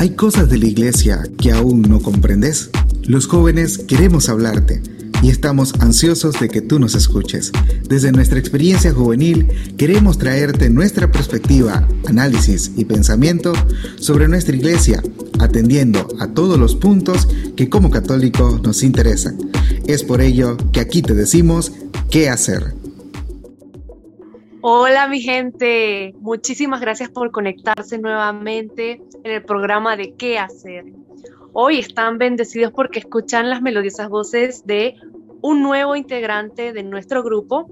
¿Hay cosas de la iglesia que aún no comprendes? Los jóvenes queremos hablarte y estamos ansiosos de que tú nos escuches. Desde nuestra experiencia juvenil queremos traerte nuestra perspectiva, análisis y pensamiento sobre nuestra iglesia, atendiendo a todos los puntos que como católicos nos interesan. Es por ello que aquí te decimos qué hacer. Hola mi gente, muchísimas gracias por conectarse nuevamente en el programa de ¿Qué hacer? Hoy están bendecidos porque escuchan las melodiosas voces de un nuevo integrante de nuestro grupo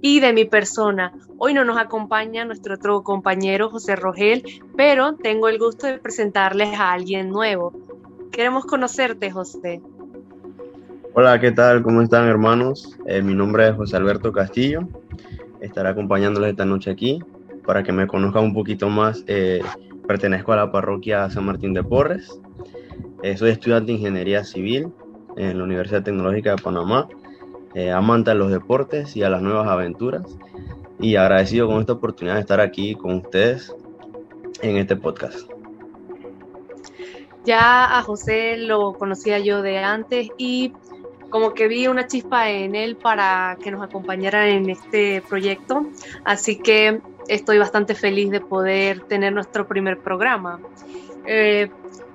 y de mi persona. Hoy no nos acompaña nuestro otro compañero José Rogel, pero tengo el gusto de presentarles a alguien nuevo. Queremos conocerte, José. Hola, ¿qué tal? ¿Cómo están, hermanos? Eh, mi nombre es José Alberto Castillo estaré acompañándoles esta noche aquí para que me conozcan un poquito más. Eh, pertenezco a la parroquia San Martín de Porres. Eh, soy estudiante de Ingeniería Civil en la Universidad Tecnológica de Panamá. Eh, amante a los deportes y a las nuevas aventuras. Y agradecido con esta oportunidad de estar aquí con ustedes en este podcast. Ya a José lo conocía yo de antes y como que vi una chispa en él para que nos acompañara en este proyecto, así que estoy bastante feliz de poder tener nuestro primer programa. Eh,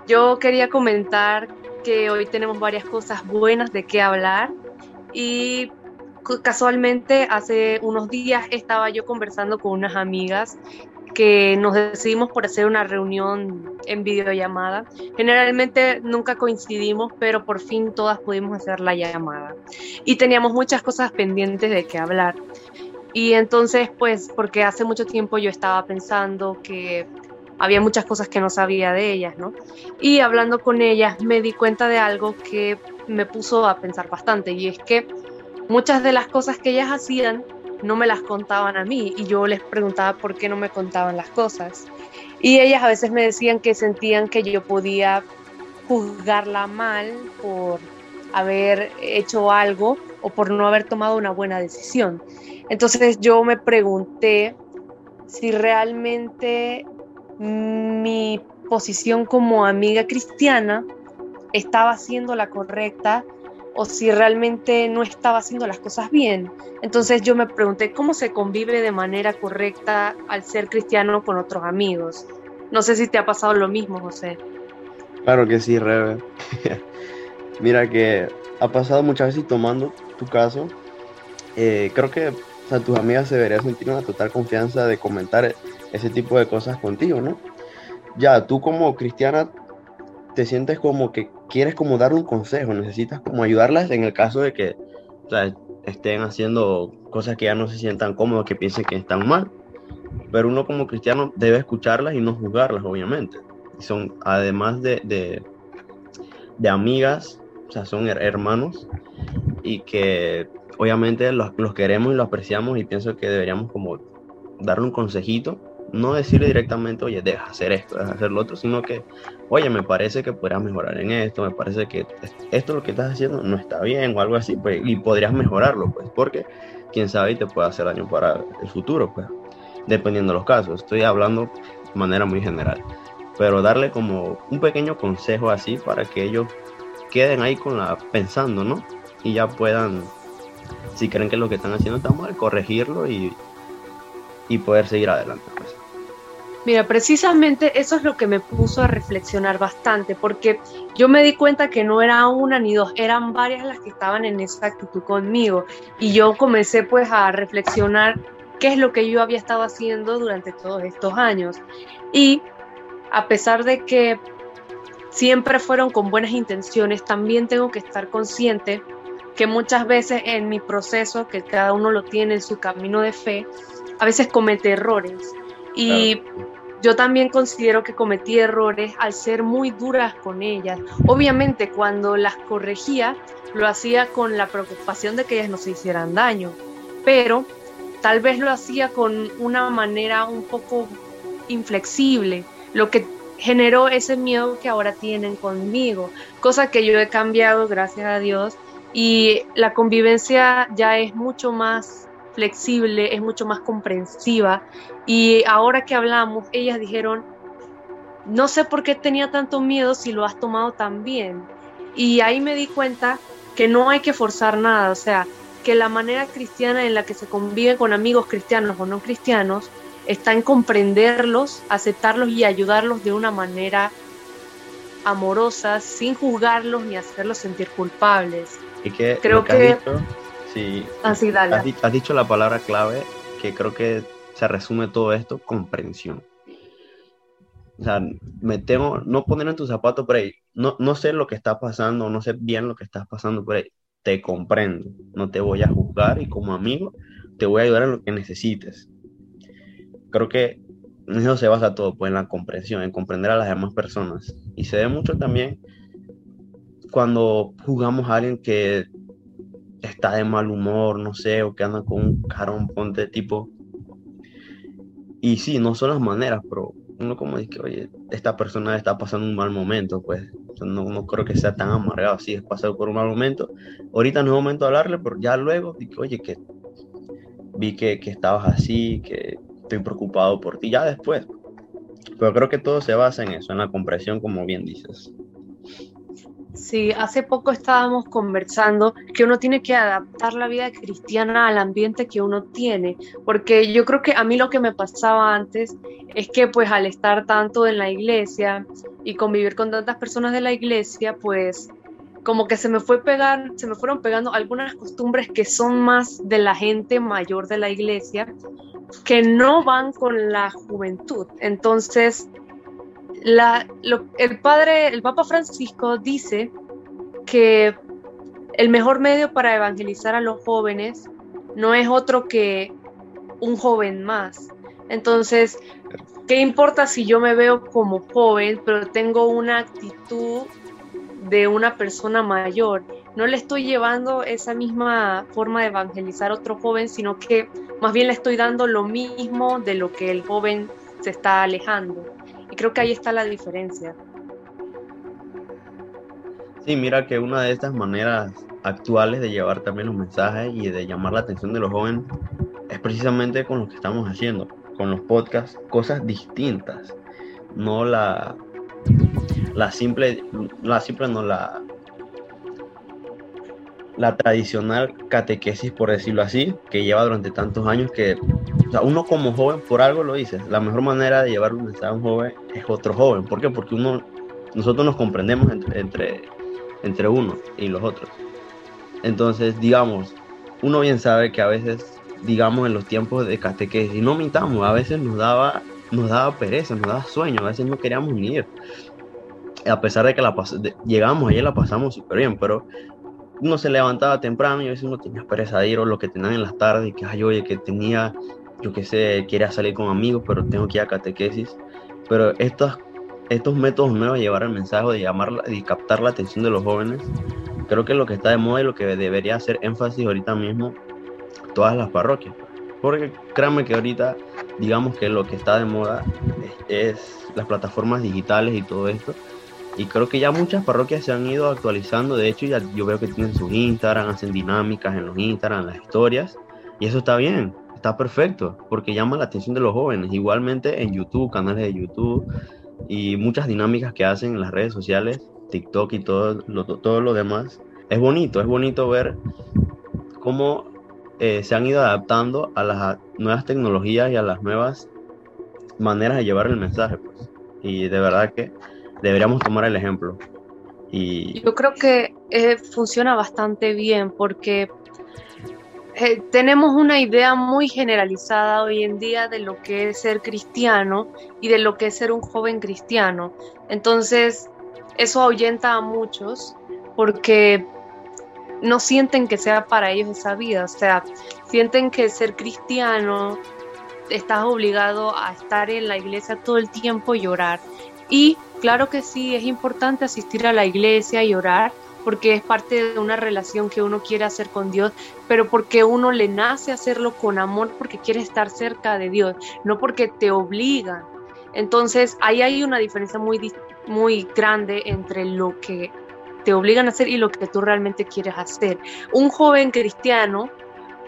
yo quería comentar que hoy tenemos varias cosas buenas de qué hablar y casualmente hace unos días estaba yo conversando con unas amigas que nos decidimos por hacer una reunión en videollamada. Generalmente nunca coincidimos, pero por fin todas pudimos hacer la llamada. Y teníamos muchas cosas pendientes de qué hablar. Y entonces, pues, porque hace mucho tiempo yo estaba pensando que había muchas cosas que no sabía de ellas, ¿no? Y hablando con ellas me di cuenta de algo que me puso a pensar bastante, y es que muchas de las cosas que ellas hacían no me las contaban a mí y yo les preguntaba por qué no me contaban las cosas. Y ellas a veces me decían que sentían que yo podía juzgarla mal por haber hecho algo o por no haber tomado una buena decisión. Entonces yo me pregunté si realmente mi posición como amiga cristiana estaba siendo la correcta o si realmente no estaba haciendo las cosas bien. Entonces yo me pregunté cómo se convive de manera correcta al ser cristiano con otros amigos. No sé si te ha pasado lo mismo, José. Claro que sí, Rebe. Mira que ha pasado muchas veces tomando tu caso, eh, creo que o tus amigas se deberían sentir una total confianza de comentar ese tipo de cosas contigo, ¿no? Ya, tú como cristiana te sientes como que quieres como dar un consejo, necesitas como ayudarlas en el caso de que estén haciendo cosas que ya no se sientan cómodos, que piensen que están mal. Pero uno como cristiano debe escucharlas y no juzgarlas, obviamente. Son, además de, de, de amigas, o sea, son hermanos y que obviamente los, los queremos y los apreciamos y pienso que deberíamos como darle un consejito no decirle directamente, oye, deja hacer esto, deja hacer lo otro, sino que, oye, me parece que podrías mejorar en esto, me parece que esto lo que estás haciendo no está bien o algo así, pues, y podrías mejorarlo, pues, porque quién sabe y te puede hacer daño para el futuro, pues, dependiendo de los casos. Estoy hablando de manera muy general, pero darle como un pequeño consejo así para que ellos queden ahí con la pensando, ¿no? Y ya puedan, si creen que lo que están haciendo está mal, corregirlo y, y poder seguir adelante. Pues. Mira, precisamente eso es lo que me puso a reflexionar bastante, porque yo me di cuenta que no era una ni dos, eran varias las que estaban en esa actitud conmigo. Y yo comencé pues a reflexionar qué es lo que yo había estado haciendo durante todos estos años. Y a pesar de que siempre fueron con buenas intenciones, también tengo que estar consciente que muchas veces en mi proceso, que cada uno lo tiene en su camino de fe, a veces comete errores. Y yo también considero que cometí errores al ser muy duras con ellas. Obviamente cuando las corregía lo hacía con la preocupación de que ellas no se hicieran daño, pero tal vez lo hacía con una manera un poco inflexible, lo que generó ese miedo que ahora tienen conmigo, cosa que yo he cambiado gracias a Dios y la convivencia ya es mucho más flexible, es mucho más comprensiva. Y ahora que hablamos, ellas dijeron, no sé por qué tenía tanto miedo si lo has tomado tan bien. Y ahí me di cuenta que no hay que forzar nada, o sea, que la manera cristiana en la que se convive con amigos cristianos o no cristianos está en comprenderlos, aceptarlos y ayudarlos de una manera amorosa, sin juzgarlos ni hacerlos sentir culpables. Y que creo que, sí, así dale. Has, has dicho la palabra clave que creo que se resume todo esto, comprensión. O sea, me tengo, no poner en tus zapatos por ahí. No, no sé lo que está pasando, no sé bien lo que está pasando por ahí. Te comprendo, no te voy a juzgar y como amigo te voy a ayudar en lo que necesites. Creo que en eso se basa todo, pues en la comprensión, en comprender a las demás personas. Y se ve mucho también cuando jugamos a alguien que está de mal humor, no sé, o que anda con un carón ponte tipo. Y sí, no son las maneras, pero uno como dice, oye, esta persona está pasando un mal momento, pues no, no, creo que sea tan amargado, sí, es pasar por un mal momento. Ahorita no es momento de hablarle, pero ya luego, dije, oye, que vi que, que estabas así, que estoy preocupado por ti, ya después. Pero creo que todo se basa en eso, en la comprensión, como bien dices. Sí, hace poco estábamos conversando que uno tiene que adaptar la vida cristiana al ambiente que uno tiene, porque yo creo que a mí lo que me pasaba antes es que pues al estar tanto en la iglesia y convivir con tantas personas de la iglesia, pues como que se me fue pegar, se me fueron pegando algunas costumbres que son más de la gente mayor de la iglesia que no van con la juventud. Entonces, el padre, el Papa Francisco dice que el mejor medio para evangelizar a los jóvenes no es otro que un joven más. Entonces, ¿qué importa si yo me veo como joven, pero tengo una actitud de una persona mayor? No le estoy llevando esa misma forma de evangelizar a otro joven, sino que más bien le estoy dando lo mismo de lo que el joven se está alejando. Y creo que ahí está la diferencia. Sí, mira que una de estas maneras actuales de llevar también los mensajes y de llamar la atención de los jóvenes es precisamente con lo que estamos haciendo, con los podcasts, cosas distintas, no la, la simple, la simple no la, la tradicional catequesis, por decirlo así, que lleva durante tantos años que uno como joven, por algo lo dice, la mejor manera de llevar un mensaje a un joven es otro joven. ¿Por qué? Porque uno, nosotros nos comprendemos entre, entre, entre uno y los otros. Entonces, digamos, uno bien sabe que a veces, digamos, en los tiempos de catequesis, y no mintamos, a veces nos daba, nos daba pereza, nos daba sueño, a veces no queríamos ni ir. A pesar de que la llegamos ayer la pasamos súper bien, pero uno se levantaba temprano y a veces uno tenía pereza de ir o lo que tenían en las tardes y que, ay, oye, que tenía, yo qué sé, quería salir con amigos, pero tengo que ir a catequesis. Pero estos, estos métodos nuevos de llevar el mensaje, de llamar y captar la atención de los jóvenes, creo que es lo que está de moda y lo que debería hacer énfasis ahorita mismo todas las parroquias. Porque créanme que ahorita, digamos que lo que está de moda es, es las plataformas digitales y todo esto y creo que ya muchas parroquias se han ido actualizando. De hecho, ya yo veo que tienen sus Instagram, hacen dinámicas en los Instagram, las historias. Y eso está bien, está perfecto, porque llama la atención de los jóvenes. Igualmente en YouTube, canales de YouTube y muchas dinámicas que hacen en las redes sociales, TikTok y todo lo, todo lo demás. Es bonito, es bonito ver cómo eh, se han ido adaptando a las nuevas tecnologías y a las nuevas maneras de llevar el mensaje. Pues. Y de verdad que deberíamos tomar el ejemplo. Y... Yo creo que eh, funciona bastante bien porque eh, tenemos una idea muy generalizada hoy en día de lo que es ser cristiano y de lo que es ser un joven cristiano. Entonces, eso ahuyenta a muchos porque no sienten que sea para ellos esa vida, o sea, sienten que ser cristiano estás obligado a estar en la iglesia todo el tiempo y orar. Y claro que sí, es importante asistir a la iglesia y orar porque es parte de una relación que uno quiere hacer con Dios, pero porque uno le nace hacerlo con amor porque quiere estar cerca de Dios, no porque te obligan. Entonces, ahí hay una diferencia muy, muy grande entre lo que te obligan a hacer y lo que tú realmente quieres hacer. Un joven cristiano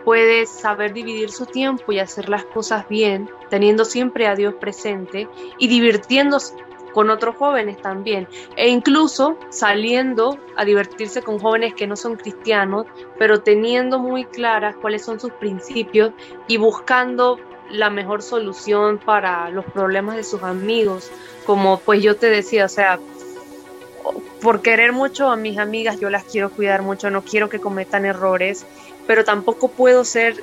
puede saber dividir su tiempo y hacer las cosas bien, teniendo siempre a Dios presente y divirtiéndose con otros jóvenes también, e incluso saliendo a divertirse con jóvenes que no son cristianos, pero teniendo muy claras cuáles son sus principios y buscando la mejor solución para los problemas de sus amigos, como pues yo te decía, o sea, por querer mucho a mis amigas, yo las quiero cuidar mucho, no quiero que cometan errores, pero tampoco puedo ser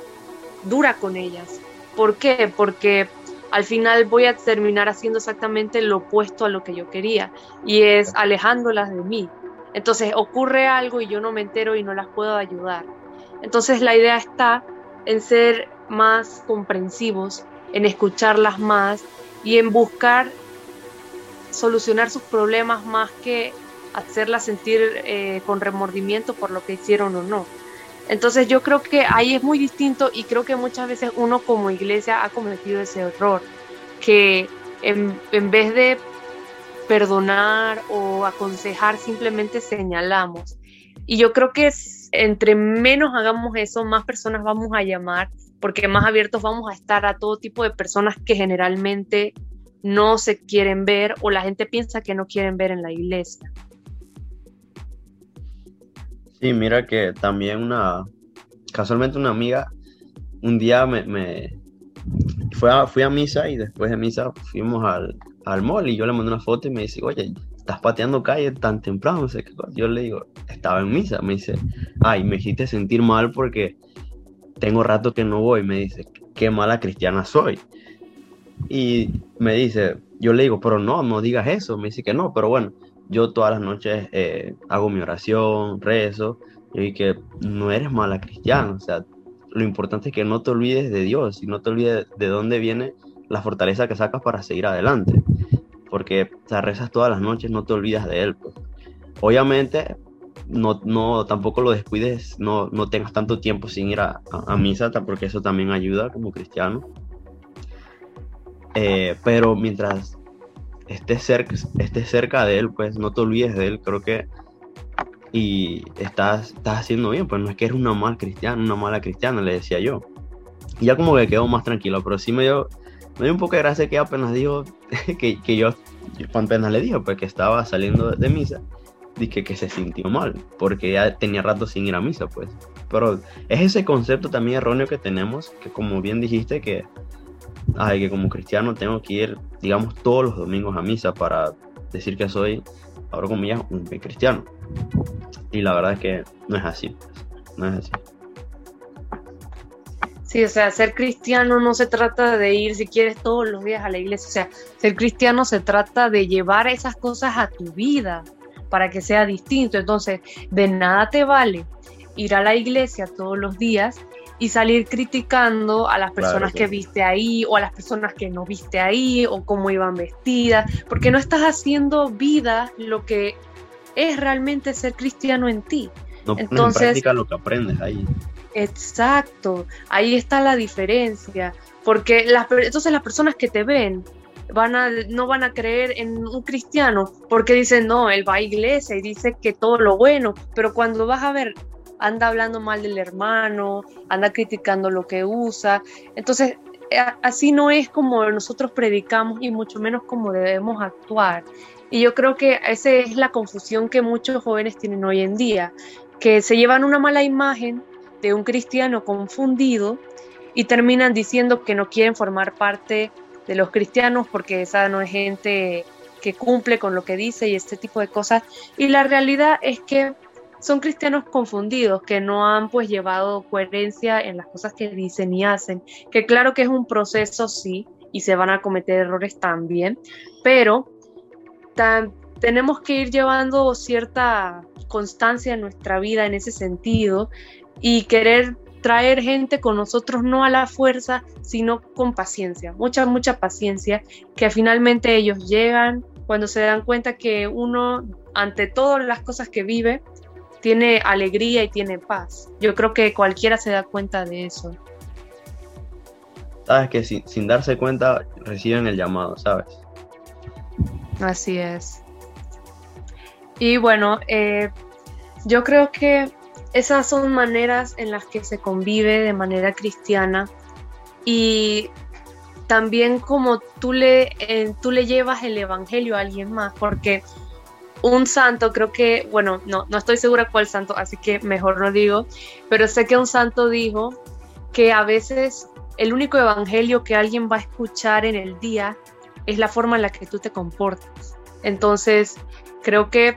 dura con ellas. ¿Por qué? Porque al final voy a terminar haciendo exactamente lo opuesto a lo que yo quería y es alejándolas de mí. Entonces ocurre algo y yo no me entero y no las puedo ayudar. Entonces la idea está en ser más comprensivos, en escucharlas más y en buscar solucionar sus problemas más que hacerlas sentir eh, con remordimiento por lo que hicieron o no. Entonces yo creo que ahí es muy distinto y creo que muchas veces uno como iglesia ha cometido ese error, que en, vez de perdonar o aconsejar simplemente señalamos. Y yo creo que entre menos hagamos eso, más personas vamos a llamar, porque más abiertos vamos a estar a todo tipo de personas que generalmente no se quieren ver o la gente piensa que no quieren ver en la iglesia. Sí, mira que también una, casualmente una amiga, un día me, me fue a, fui a misa y después de misa fuimos al, al mall y yo le mandé una foto y me dice, oye, estás pateando calle tan temprano, no sé qué Yo le digo, estaba en misa, me dice, ay, me hiciste sentir mal porque tengo rato que no voy, me dice, qué mala cristiana soy. Y me dice, yo le digo, pero no, no digas eso, me dice que no, pero bueno, yo todas las noches eh, hago mi oración, rezo, y que no eres mala cristiana, o sea, lo importante es que no te olvides de Dios y no te olvides de dónde viene la fortaleza que sacas para seguir adelante, porque o rezas todas las noches, no te olvidas de Él. Pues. Obviamente, no, no, tampoco lo descuides, no, no tengas tanto tiempo sin ir a, a, misa, porque eso también ayuda como cristiano. Eh, pero mientras estés cerca, estés cerca de él, pues no te olvides de él, creo que y estás, estás haciendo bien, pues no es que eres una mala cristiana, una mala cristiana, le decía yo. Y ya como que quedó más tranquilo, pero sí me dio, me dio un poco de gracia que apenas dijo, que, que yo, apenas le dijo, pues que estaba saliendo de, misa, dije que se sintió mal, porque ya tenía rato sin ir a misa, pues. Pero es ese concepto también erróneo que tenemos, que como bien dijiste, que ay, que como cristiano tengo que ir, digamos, todos los domingos a misa para decir que soy, ahora comillas, un cristiano. Y la verdad es que no es así, no es así. Sí, o sea, ser cristiano no se trata de ir si quieres todos los días a la iglesia, o sea, ser cristiano se trata de llevar esas cosas a tu vida para que sea distinto. Entonces, de nada te vale ir a la iglesia todos los días y salir criticando a las personas que viste ahí o a las personas que no viste ahí o cómo iban vestidas, porque no estás haciendo vida lo que es realmente ser cristiano en ti. No Entonces, en práctica lo que aprendes ahí. Exacto, ahí está la diferencia, porque las, entonces las personas que te ven van a, no van a creer en un cristiano porque dicen, no, él va a iglesia y dice que todo lo bueno, pero cuando vas a ver anda hablando mal del hermano, anda criticando lo que usa. Entonces, eh, así no es como nosotros predicamos y mucho menos como debemos actuar. Y yo creo que esa es la confusión que muchos jóvenes tienen hoy en día, que se llevan una mala imagen de un cristiano confundido y terminan diciendo que no quieren formar parte de los cristianos porque esa no es gente que cumple con lo que dice y este tipo de cosas. Y la realidad es que son cristianos confundidos que no han pues llevado coherencia en las cosas que dicen y hacen, que claro que es un proceso sí y se van a cometer errores también, pero tenemos que ir llevando cierta constancia en nuestra vida en ese sentido y querer traer gente con nosotros no a la fuerza, sino con paciencia, mucha, mucha paciencia, que finalmente ellos llegan cuando se dan cuenta que uno, ante todas las cosas que vive, tiene alegría y tiene paz. Yo creo que cualquiera se da cuenta de eso. Sabes que sin, darse cuenta reciben el llamado, ¿sabes? Así es. Y bueno, eh, yo creo que esas son maneras en las que se convive de manera cristiana y también como tú le, tú le llevas el evangelio a alguien más, porque un santo, creo que, bueno, no, no estoy segura cuál santo, así que mejor no digo, pero sé que un santo dijo que a veces el único evangelio que alguien va a escuchar en el día es la forma en la que tú te comportas. Entonces, creo que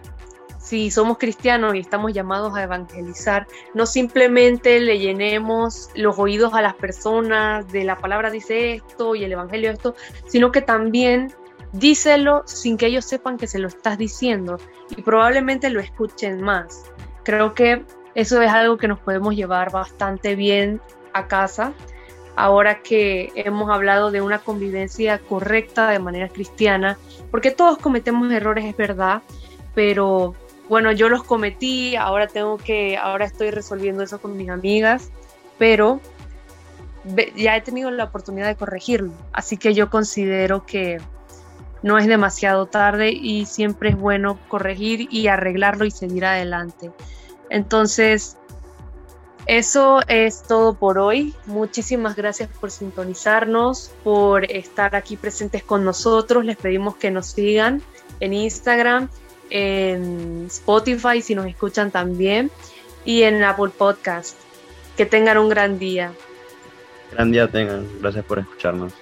si somos cristianos y estamos llamados a evangelizar, no simplemente le llenemos los oídos a las personas de la palabra dice esto y el evangelio esto, sino que también díselo sin que ellos sepan que se lo estás diciendo y probablemente lo escuchen más. Creo que eso es algo que nos podemos llevar bastante bien a casa ahora que hemos hablado de una convivencia correcta de manera cristiana, porque todos cometemos errores, es verdad, pero bueno, yo los cometí, ahora tengo que, ahora estoy resolviendo eso con mis amigas, pero ya he tenido la oportunidad de corregirlo, así que yo considero que no es demasiado tarde y siempre es bueno corregir y arreglarlo y seguir adelante. Entonces, eso es todo por hoy. Muchísimas gracias por sintonizarnos, por estar aquí presentes con nosotros. Les pedimos que nos sigan en Instagram en Spotify si nos escuchan también y en Apple Podcast. Que tengan un gran día. Gran día tengan. Gracias por escucharnos.